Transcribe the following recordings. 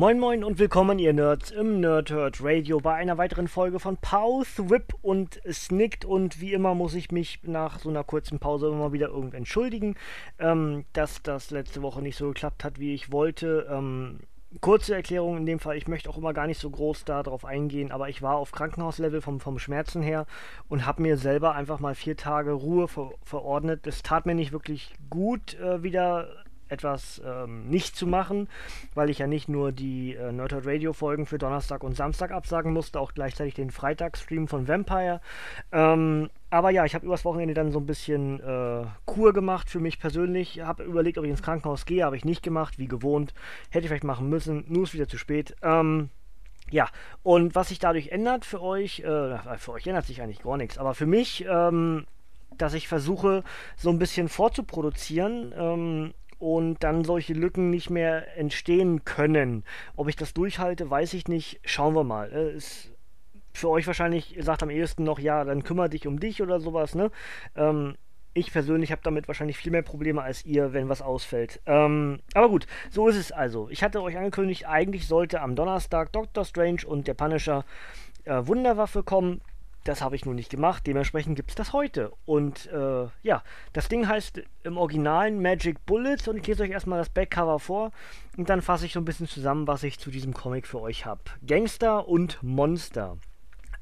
Moin Moin und willkommen ihr Nerds im Nerdhurt Radio bei einer weiteren Folge von Pause, Whip und Snicked und wie immer muss ich mich nach so einer kurzen Pause immer wieder irgend entschuldigen, ähm, dass das letzte Woche nicht so geklappt hat, wie ich wollte. Ähm, kurze Erklärung in dem Fall, ich möchte auch immer gar nicht so groß darauf eingehen, aber ich war auf Krankenhauslevel vom, vom Schmerzen her und habe mir selber einfach mal vier Tage Ruhe ver verordnet. Es tat mir nicht wirklich gut, äh, wieder etwas ähm, nicht zu machen, weil ich ja nicht nur die äh, Nerdhurt Radio Folgen für Donnerstag und Samstag absagen musste, auch gleichzeitig den Freitagsstream von Vampire. Ähm, aber ja, ich habe übers Wochenende dann so ein bisschen äh, Kur gemacht für mich persönlich. Habe überlegt, ob ich ins Krankenhaus gehe, habe ich nicht gemacht, wie gewohnt. Hätte ich vielleicht machen müssen, nur ist wieder zu spät. Ähm, ja, und was sich dadurch ändert für euch, äh, für euch ändert sich eigentlich gar nichts, aber für mich, ähm, dass ich versuche, so ein bisschen vorzuproduzieren, ähm, und dann solche Lücken nicht mehr entstehen können. Ob ich das durchhalte, weiß ich nicht. Schauen wir mal. Äh, ist für euch wahrscheinlich, sagt am ehesten noch, ja, dann kümmere dich um dich oder sowas, ne? Ähm, ich persönlich habe damit wahrscheinlich viel mehr Probleme als ihr, wenn was ausfällt. Ähm, aber gut, so ist es also. Ich hatte euch angekündigt, eigentlich sollte am Donnerstag Doctor Strange und der Punisher äh, Wunderwaffe kommen. Das habe ich nur nicht gemacht, dementsprechend gibt es das heute. Und äh, ja, das Ding heißt im Originalen Magic Bullets und ich lese euch erstmal das Backcover vor und dann fasse ich so ein bisschen zusammen, was ich zu diesem Comic für euch habe. Gangster und Monster.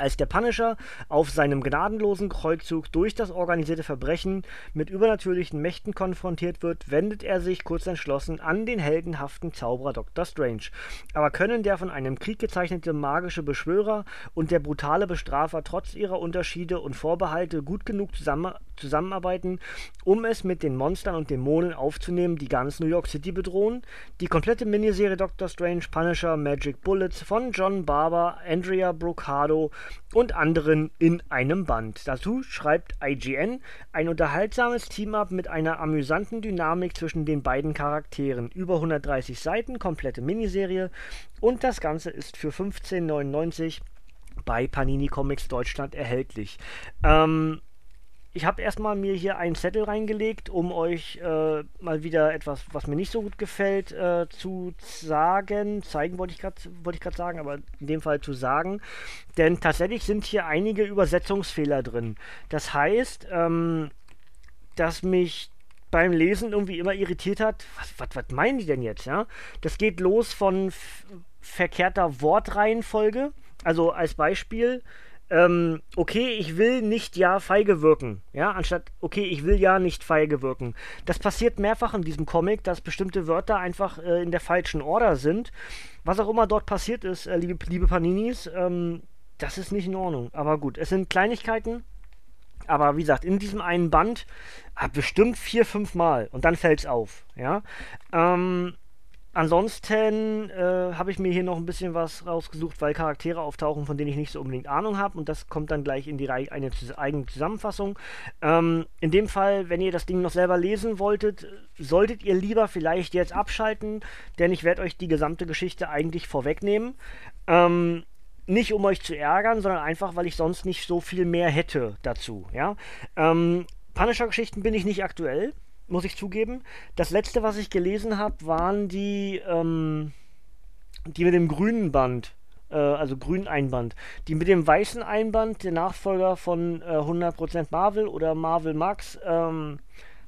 Als der Punisher auf seinem gnadenlosen Kreuzzug durch das organisierte Verbrechen mit übernatürlichen Mächten konfrontiert wird, wendet er sich kurz entschlossen an den heldenhaften Zauberer Dr. Strange. Aber können der von einem Krieg gezeichnete magische Beschwörer und der brutale Bestrafer trotz ihrer Unterschiede und Vorbehalte gut genug zusammen zusammenarbeiten, um es mit den Monstern und Dämonen aufzunehmen, die ganz New York City bedrohen? Die komplette Miniserie Dr. Strange Punisher Magic Bullets von John Barber, Andrea Brocado und anderen in einem Band. Dazu schreibt IGN ein unterhaltsames Team-Up mit einer amüsanten Dynamik zwischen den beiden Charakteren. Über 130 Seiten, komplette Miniserie und das Ganze ist für 15,99 bei Panini Comics Deutschland erhältlich. Ähm, ich habe erstmal mir hier einen Zettel reingelegt, um euch äh, mal wieder etwas, was mir nicht so gut gefällt, äh, zu sagen. Zeigen wollte ich gerade wollt sagen, aber in dem Fall zu sagen. Denn tatsächlich sind hier einige Übersetzungsfehler drin. Das heißt, ähm, dass mich beim Lesen irgendwie immer irritiert hat, was, was, was meinen die denn jetzt, ja? Das geht los von verkehrter Wortreihenfolge. Also als Beispiel, ähm, okay, ich will nicht ja feige wirken, ja, anstatt okay, ich will ja nicht feige wirken. Das passiert mehrfach in diesem Comic, dass bestimmte Wörter einfach äh, in der falschen Order sind. Was auch immer dort passiert ist, äh, liebe, liebe Paninis, ähm, das ist nicht in Ordnung. Aber gut, es sind Kleinigkeiten. Aber wie gesagt, in diesem einen Band ah, bestimmt vier, fünf Mal und dann fällt es auf, ja. Ähm, Ansonsten äh, habe ich mir hier noch ein bisschen was rausgesucht, weil Charaktere auftauchen, von denen ich nicht so unbedingt Ahnung habe. Und das kommt dann gleich in die Re eine eigene Zusammenfassung. Ähm, in dem Fall, wenn ihr das Ding noch selber lesen wolltet, solltet ihr lieber vielleicht jetzt abschalten, denn ich werde euch die gesamte Geschichte eigentlich vorwegnehmen. Ähm, nicht um euch zu ärgern, sondern einfach, weil ich sonst nicht so viel mehr hätte dazu. Ja? Ähm, Punisher-Geschichten bin ich nicht aktuell muss ich zugeben. Das letzte, was ich gelesen habe, waren die, ähm, die mit dem grünen Band. Äh, also grünen Einband. Die mit dem weißen Einband, der Nachfolger von äh, 100% Marvel oder Marvel Max, ähm,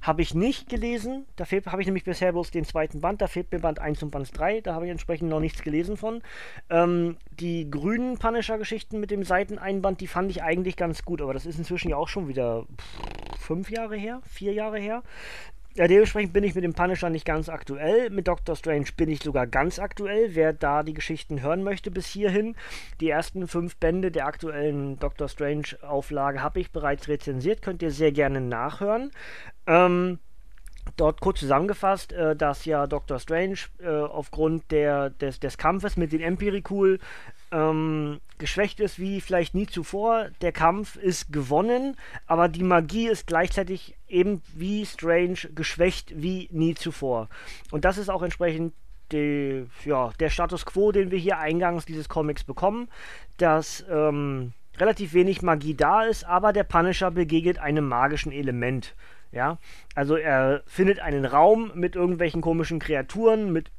habe ich nicht gelesen. Da habe ich nämlich bisher bloß den zweiten Band. Da fehlt mir Band 1 und Band 3. Da habe ich entsprechend noch nichts gelesen von. Ähm, die grünen Punisher-Geschichten mit dem Seiteneinband, die fand ich eigentlich ganz gut. Aber das ist inzwischen ja auch schon wieder pff, fünf Jahre her, vier Jahre her. Ja, dementsprechend bin ich mit dem Punisher nicht ganz aktuell. Mit Doctor Strange bin ich sogar ganz aktuell. Wer da die Geschichten hören möchte bis hierhin, die ersten fünf Bände der aktuellen Doctor Strange Auflage habe ich bereits rezensiert. Könnt ihr sehr gerne nachhören. Ähm, dort kurz zusammengefasst, äh, dass ja Doctor Strange äh, aufgrund der, des, des Kampfes mit den Empiricul ähm, geschwächt ist wie vielleicht nie zuvor. Der Kampf ist gewonnen, aber die Magie ist gleichzeitig eben wie Strange geschwächt wie nie zuvor. Und das ist auch entsprechend die, ja, der Status quo, den wir hier eingangs dieses Comics bekommen, dass ähm, relativ wenig Magie da ist, aber der Punisher begegnet einem magischen Element. Ja, also er findet einen Raum mit irgendwelchen komischen Kreaturen, mit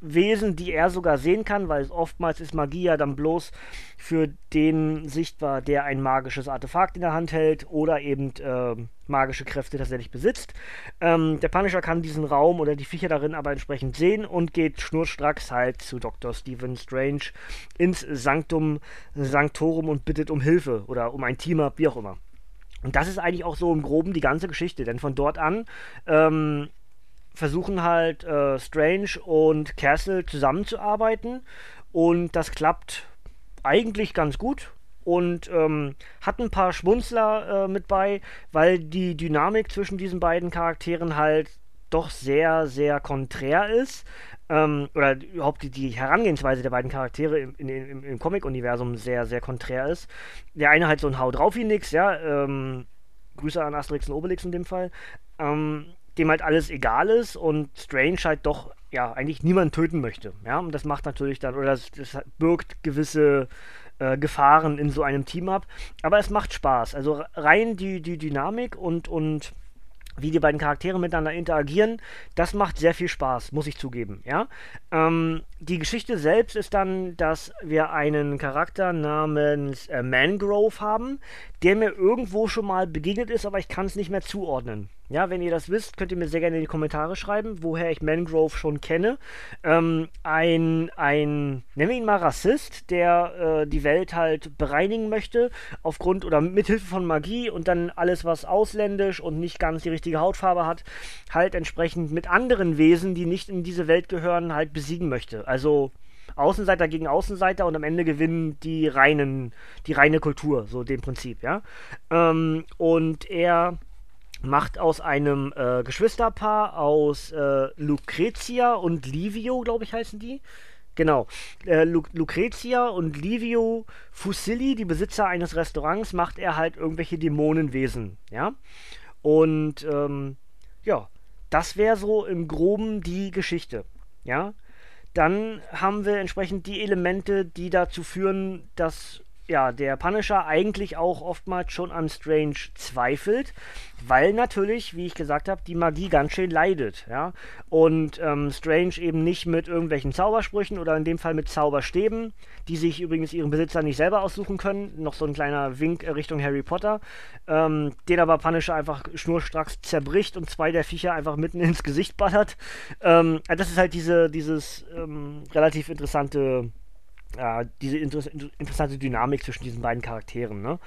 Wesen, die er sogar sehen kann, weil es oftmals ist Magie ja dann bloß für den sichtbar, der ein magisches Artefakt in der Hand hält oder eben äh, magische Kräfte tatsächlich besitzt. Ähm, der Punisher kann diesen Raum oder die Viecher darin aber entsprechend sehen und geht schnurstracks halt zu Dr. Stephen Strange ins Sanctum Sanctorum und bittet um Hilfe oder um ein Team-Up, wie auch immer. Und das ist eigentlich auch so im Groben die ganze Geschichte, denn von dort an ähm, versuchen halt äh, Strange und Castle zusammenzuarbeiten. Und das klappt eigentlich ganz gut und ähm, hat ein paar Schmunzler äh, mit bei, weil die Dynamik zwischen diesen beiden Charakteren halt doch sehr, sehr konträr ist. Ähm, oder überhaupt die, die, Herangehensweise der beiden Charaktere im, im, im Comic-Universum sehr, sehr konträr ist. Der eine halt so ein Hau drauf wie nix, ja. Ähm, Grüße an Asterix und Obelix in dem Fall. Ähm, dem halt alles egal ist und Strange halt doch ja eigentlich niemand töten möchte. Ja, und das macht natürlich dann, oder das, das birgt gewisse äh, Gefahren in so einem Team ab. Aber es macht Spaß. Also rein die, die Dynamik und, und wie die beiden Charaktere miteinander interagieren, das macht sehr viel Spaß, muss ich zugeben. Ja? Ähm, die Geschichte selbst ist dann, dass wir einen Charakter namens äh, Mangrove haben, der mir irgendwo schon mal begegnet ist, aber ich kann es nicht mehr zuordnen. Ja, wenn ihr das wisst, könnt ihr mir sehr gerne in die Kommentare schreiben, woher ich Mangrove schon kenne. Ähm, ein, ein, nennen wir ihn mal Rassist, der äh, die Welt halt bereinigen möchte, aufgrund oder mithilfe von Magie und dann alles, was ausländisch und nicht ganz die richtige Hautfarbe hat, halt entsprechend mit anderen Wesen, die nicht in diese Welt gehören, halt besiegen möchte. Also Außenseiter gegen Außenseiter und am Ende gewinnen die reinen, die reine Kultur, so dem Prinzip, ja. Ähm, und er macht aus einem äh, Geschwisterpaar aus äh, Lucrezia und Livio, glaube ich, heißen die. Genau. Äh, Lu Lucrezia und Livio Fusilli, die Besitzer eines Restaurants, macht er halt irgendwelche Dämonenwesen, ja. Und ähm, ja, das wäre so im Groben die Geschichte, ja. Dann haben wir entsprechend die Elemente, die dazu führen, dass ja, der Punisher eigentlich auch oftmals schon an Strange zweifelt, weil natürlich, wie ich gesagt habe, die Magie ganz schön leidet, ja. Und ähm, Strange eben nicht mit irgendwelchen Zaubersprüchen oder in dem Fall mit Zauberstäben, die sich übrigens ihren Besitzer nicht selber aussuchen können, noch so ein kleiner Wink Richtung Harry Potter, ähm, den aber Punisher einfach schnurstracks zerbricht und zwei der Viecher einfach mitten ins Gesicht ballert. Ähm, das ist halt diese, dieses ähm, relativ interessante äh, diese inter interessante Dynamik zwischen diesen beiden Charakteren. Ne?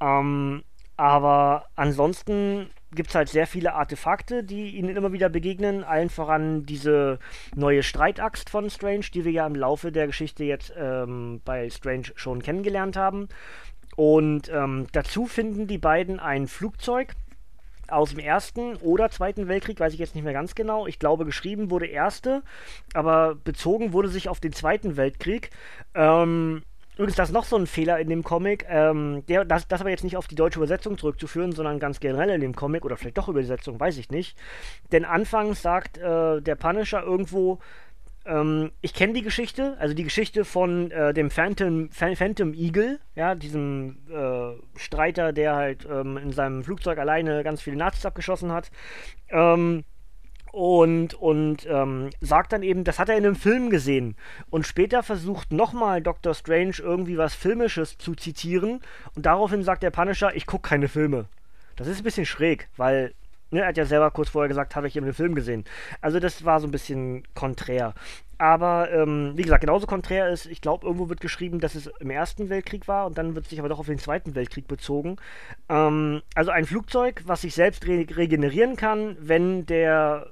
Ähm, aber ansonsten gibt es halt sehr viele Artefakte, die ihnen immer wieder begegnen. Allen voran diese neue Streitaxt von Strange, die wir ja im Laufe der Geschichte jetzt ähm, bei Strange schon kennengelernt haben. Und ähm, dazu finden die beiden ein Flugzeug, aus dem Ersten oder Zweiten Weltkrieg, weiß ich jetzt nicht mehr ganz genau. Ich glaube, geschrieben wurde Erste, aber bezogen wurde sich auf den Zweiten Weltkrieg. Ähm, Übrigens, das ist noch so ein Fehler in dem Comic, ähm, der, das, das aber jetzt nicht auf die deutsche Übersetzung zurückzuführen, sondern ganz generell in dem Comic oder vielleicht doch Übersetzung, weiß ich nicht. Denn anfangs sagt äh, der Punisher irgendwo, ähm, ich kenne die Geschichte, also die Geschichte von äh, dem Phantom, Phantom Eagle, ja, diesem äh, Streiter, der halt ähm, in seinem Flugzeug alleine ganz viele Nazis abgeschossen hat. Ähm, und, und ähm, sagt dann eben, das hat er in einem Film gesehen. Und später versucht nochmal Dr. Strange irgendwie was Filmisches zu zitieren. Und daraufhin sagt der Punisher, ich gucke keine Filme. Das ist ein bisschen schräg, weil Ne, er hat ja selber kurz vorher gesagt, habe ich eben den Film gesehen. Also das war so ein bisschen konträr. Aber ähm, wie gesagt, genauso konträr ist, ich glaube, irgendwo wird geschrieben, dass es im Ersten Weltkrieg war und dann wird sich aber doch auf den Zweiten Weltkrieg bezogen. Ähm, also ein Flugzeug, was sich selbst re regenerieren kann, wenn der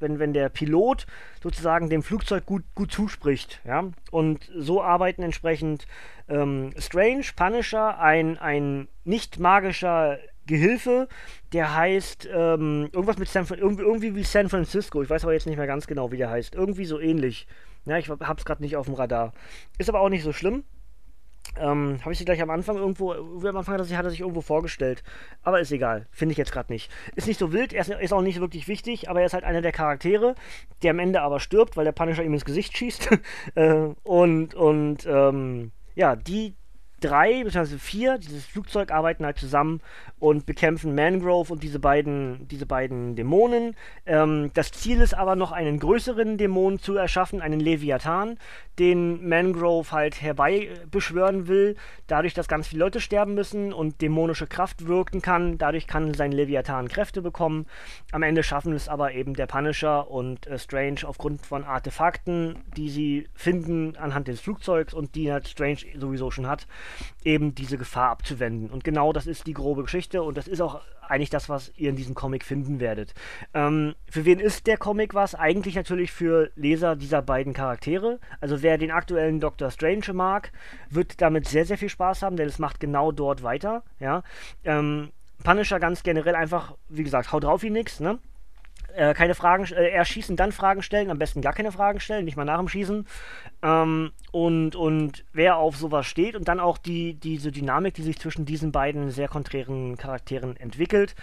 wenn, wenn der Pilot sozusagen dem Flugzeug gut, gut zuspricht. Ja? Und so arbeiten entsprechend ähm, Strange, Punisher, ein, ein nicht magischer Gehilfe, der heißt ähm, irgendwas mit San irgendwie, irgendwie wie San Francisco. Ich weiß aber jetzt nicht mehr ganz genau, wie der heißt. Irgendwie so ähnlich. Ja, ich hab's gerade nicht auf dem Radar. Ist aber auch nicht so schlimm. Ähm, Habe ich sie gleich am Anfang irgendwo, am Anfang hat er, sich, hat er sich irgendwo vorgestellt. Aber ist egal, finde ich jetzt gerade nicht. Ist nicht so wild, er ist, ist, auch nicht wirklich wichtig, aber er ist halt einer der Charaktere, der am Ende aber stirbt, weil der Punisher ihm ins Gesicht schießt. äh, und und ähm, ja, die drei bzw. vier, dieses Flugzeug arbeiten halt zusammen und bekämpfen Mangrove und diese beiden, diese beiden Dämonen. Ähm, das Ziel ist aber noch einen größeren Dämon zu erschaffen, einen Leviathan, den Mangrove halt herbeibeschwören will, dadurch, dass ganz viele Leute sterben müssen und dämonische Kraft wirken kann. Dadurch kann sein Leviathan Kräfte bekommen. Am Ende schaffen es aber eben der Punisher und äh, Strange aufgrund von Artefakten, die sie finden anhand des Flugzeugs und die halt Strange sowieso schon hat, eben diese Gefahr abzuwenden. Und genau das ist die grobe Geschichte und das ist auch eigentlich das, was ihr in diesem Comic finden werdet. Ähm, für wen ist der Comic was? Eigentlich natürlich für Leser dieser beiden Charaktere. Also wer den aktuellen Doctor Strange mag, wird damit sehr, sehr viel Spaß haben, denn es macht genau dort weiter. Ja. Ähm, Punisher ganz generell einfach, wie gesagt, haut drauf wie nix, ne? Äh, keine Fragen, äh, eher schießen, dann Fragen stellen, am besten gar keine Fragen stellen, nicht mal nach dem Schießen. Ähm, und, und wer auf sowas steht und dann auch die, diese Dynamik, die sich zwischen diesen beiden sehr konträren Charakteren entwickelt.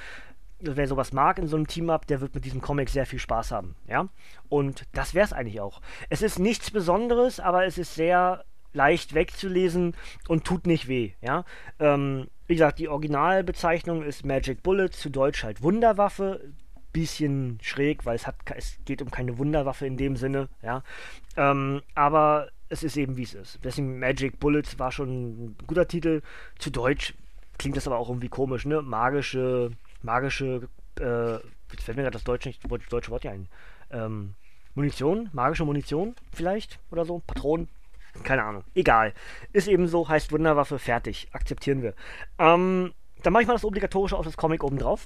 Wer sowas mag in so einem Team-Up, der wird mit diesem Comic sehr viel Spaß haben, ja. Und das wäre es eigentlich auch. Es ist nichts Besonderes, aber es ist sehr leicht wegzulesen und tut nicht weh, ja. Ähm, wie gesagt, die Originalbezeichnung ist Magic Bullet, zu Deutsch halt Wunderwaffe bisschen schräg, weil es hat es geht um keine Wunderwaffe in dem Sinne, ja. Ähm, aber es ist eben wie es ist. Deswegen Magic Bullets war schon ein guter Titel. Zu Deutsch klingt das aber auch irgendwie komisch, ne? Magische, magische, äh, jetzt fällt mir gerade das deutsche, nicht, das deutsche Wort ja ein. Ähm, Munition, magische Munition vielleicht oder so, Patronen, keine Ahnung. Egal. Ist eben so, heißt Wunderwaffe, fertig. Akzeptieren wir. Ähm, dann mache ich mal das Obligatorische auf das Comic oben drauf.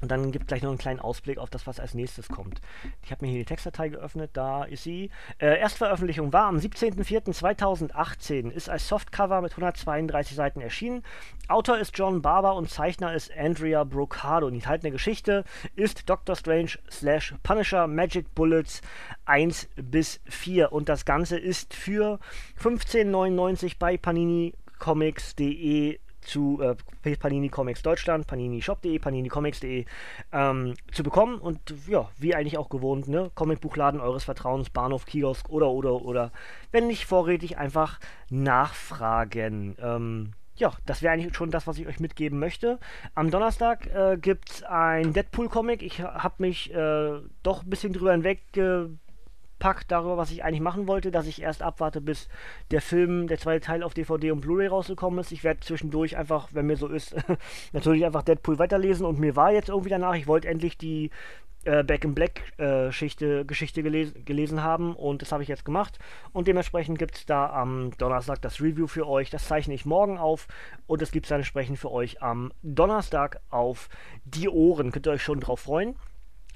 Und dann gibt gleich noch einen kleinen Ausblick auf das, was als nächstes kommt. Ich habe mir hier die Textdatei geöffnet, da ist sie. Äh, Erstveröffentlichung war am 17.04.2018, ist als Softcover mit 132 Seiten erschienen. Autor ist John Barber und Zeichner ist Andrea Brocado. Und die enthaltene Geschichte ist Doctor Strange slash Punisher Magic Bullets 1 bis 4. Und das Ganze ist für 15,99 bei paninicomics.de zu äh, Panini Comics Deutschland, paninishop.de, paninicomics.de ähm, zu bekommen. Und ja, wie eigentlich auch gewohnt, ne? Comicbuchladen eures Vertrauens, Bahnhof, Kiosk oder, oder, oder. Wenn nicht vorrätig, einfach nachfragen. Ähm, ja, das wäre eigentlich schon das, was ich euch mitgeben möchte. Am Donnerstag äh, gibt es ein Deadpool-Comic. Ich habe mich äh, doch ein bisschen drüber hinweg gepackt darüber, was ich eigentlich machen wollte, dass ich erst abwarte, bis der Film, der zweite Teil auf DVD und Blu-ray rausgekommen ist. Ich werde zwischendurch einfach, wenn mir so ist, natürlich einfach Deadpool weiterlesen und mir war jetzt irgendwie danach, ich wollte endlich die äh, Back in Black äh, Geschichte, Geschichte gelesen, gelesen haben und das habe ich jetzt gemacht und dementsprechend gibt es da am Donnerstag das Review für euch. Das zeichne ich morgen auf und das gibt es dann entsprechend für euch am Donnerstag auf die Ohren. Könnt ihr euch schon drauf freuen.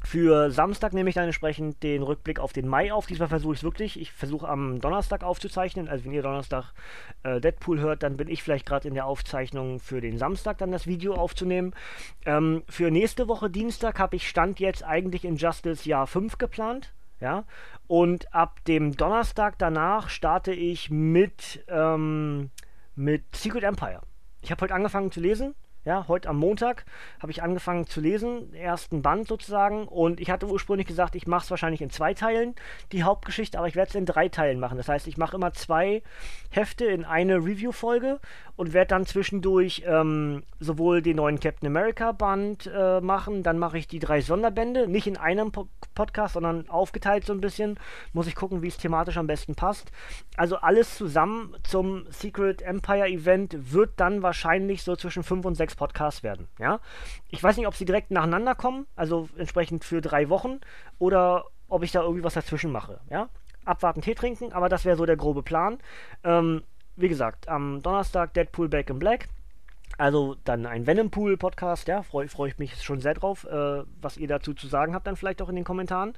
Für Samstag nehme ich dann entsprechend den Rückblick auf den Mai auf. Diesmal versuche ich es wirklich. Ich versuche am Donnerstag aufzuzeichnen. Also wenn ihr Donnerstag äh, Deadpool hört, dann bin ich vielleicht gerade in der Aufzeichnung für den Samstag dann das Video aufzunehmen. Ähm, für nächste Woche Dienstag habe ich Stand jetzt eigentlich Injustice Jahr 5 geplant. Ja. Und ab dem Donnerstag danach starte ich mit, ähm, mit Secret Empire. Ich habe heute angefangen zu lesen ja, heute am Montag habe ich angefangen zu lesen, ersten Band sozusagen. Und ich hatte ursprünglich gesagt, ich mache es wahrscheinlich in zwei Teilen, die Hauptgeschichte, aber ich werde es in drei Teilen machen. Das heißt, ich mache immer zwei Hefte in eine Review-Folge und werde dann zwischendurch ähm, sowohl den neuen Captain America Band äh, machen, dann mache ich die drei Sonderbände, nicht in einem po Podcast, sondern aufgeteilt so ein bisschen. Muss ich gucken, wie es thematisch am besten passt. Also alles zusammen zum Secret Empire Event wird dann wahrscheinlich so zwischen fünf und sechs Podcasts werden. Ja, ich weiß nicht, ob sie direkt nacheinander kommen, also entsprechend für drei Wochen, oder ob ich da irgendwie was dazwischen mache. Ja, abwarten, Tee trinken, aber das wäre so der grobe Plan. Ähm, wie gesagt, am Donnerstag Deadpool Back in Black. Also dann ein Venompool-Podcast, ja, freue freu ich mich schon sehr drauf, äh, was ihr dazu zu sagen habt, dann vielleicht auch in den Kommentaren.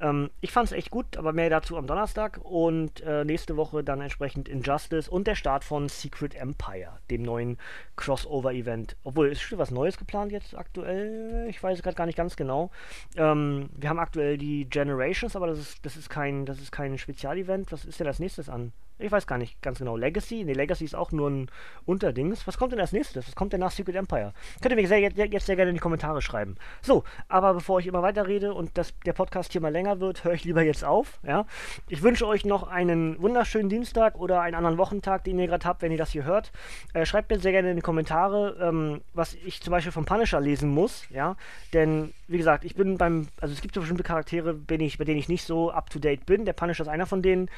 Ähm, ich fand es echt gut, aber mehr dazu am Donnerstag und äh, nächste Woche dann entsprechend Injustice und der Start von Secret Empire, dem neuen Crossover-Event. Obwohl, ist schon was Neues geplant jetzt aktuell? Ich weiß gerade gar nicht ganz genau. Ähm, wir haben aktuell die Generations, aber das ist, das ist kein, das kein Spezialevent. Was ist denn als nächstes an? Ich weiß gar nicht ganz genau. Legacy? Ne, Legacy ist auch nur ein Unterdings. Was kommt denn als nächstes? Was kommt denn nach Secret Empire? Könnt ihr mir sehr, jetzt sehr gerne in die Kommentare schreiben. So, aber bevor ich immer weiter rede und das, der Podcast hier mal länger wird, höre ich lieber jetzt auf. Ja? Ich wünsche euch noch einen wunderschönen Dienstag oder einen anderen Wochentag, den ihr gerade habt, wenn ihr das hier hört. Äh, schreibt mir sehr gerne in die Kommentare, ähm, was ich zum Beispiel vom Punisher lesen muss. Ja? Denn, wie gesagt, ich bin beim, also es gibt so bestimmte Charaktere, bin ich, bei denen ich nicht so up to date bin. Der Punisher ist einer von denen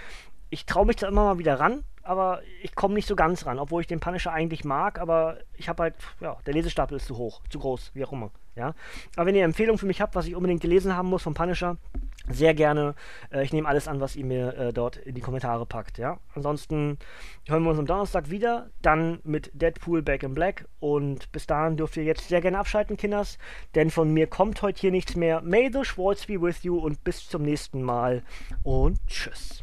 ich traue mich da immer mal wieder ran, aber ich komme nicht so ganz ran, obwohl ich den Punisher eigentlich mag, aber ich habe halt, ja, der Lesestapel ist zu hoch, zu groß, wie auch immer, ja. Aber wenn ihr Empfehlungen für mich habt, was ich unbedingt gelesen haben muss vom Punisher, sehr gerne. Äh, ich nehme alles an, was ihr mir äh, dort in die Kommentare packt, ja. Ansonsten hören wir uns am Donnerstag wieder, dann mit Deadpool Back in Black und bis dahin dürft ihr jetzt sehr gerne abschalten, Kinders, denn von mir kommt heute hier nichts mehr. May the Schwartz be with you und bis zum nächsten Mal und tschüss.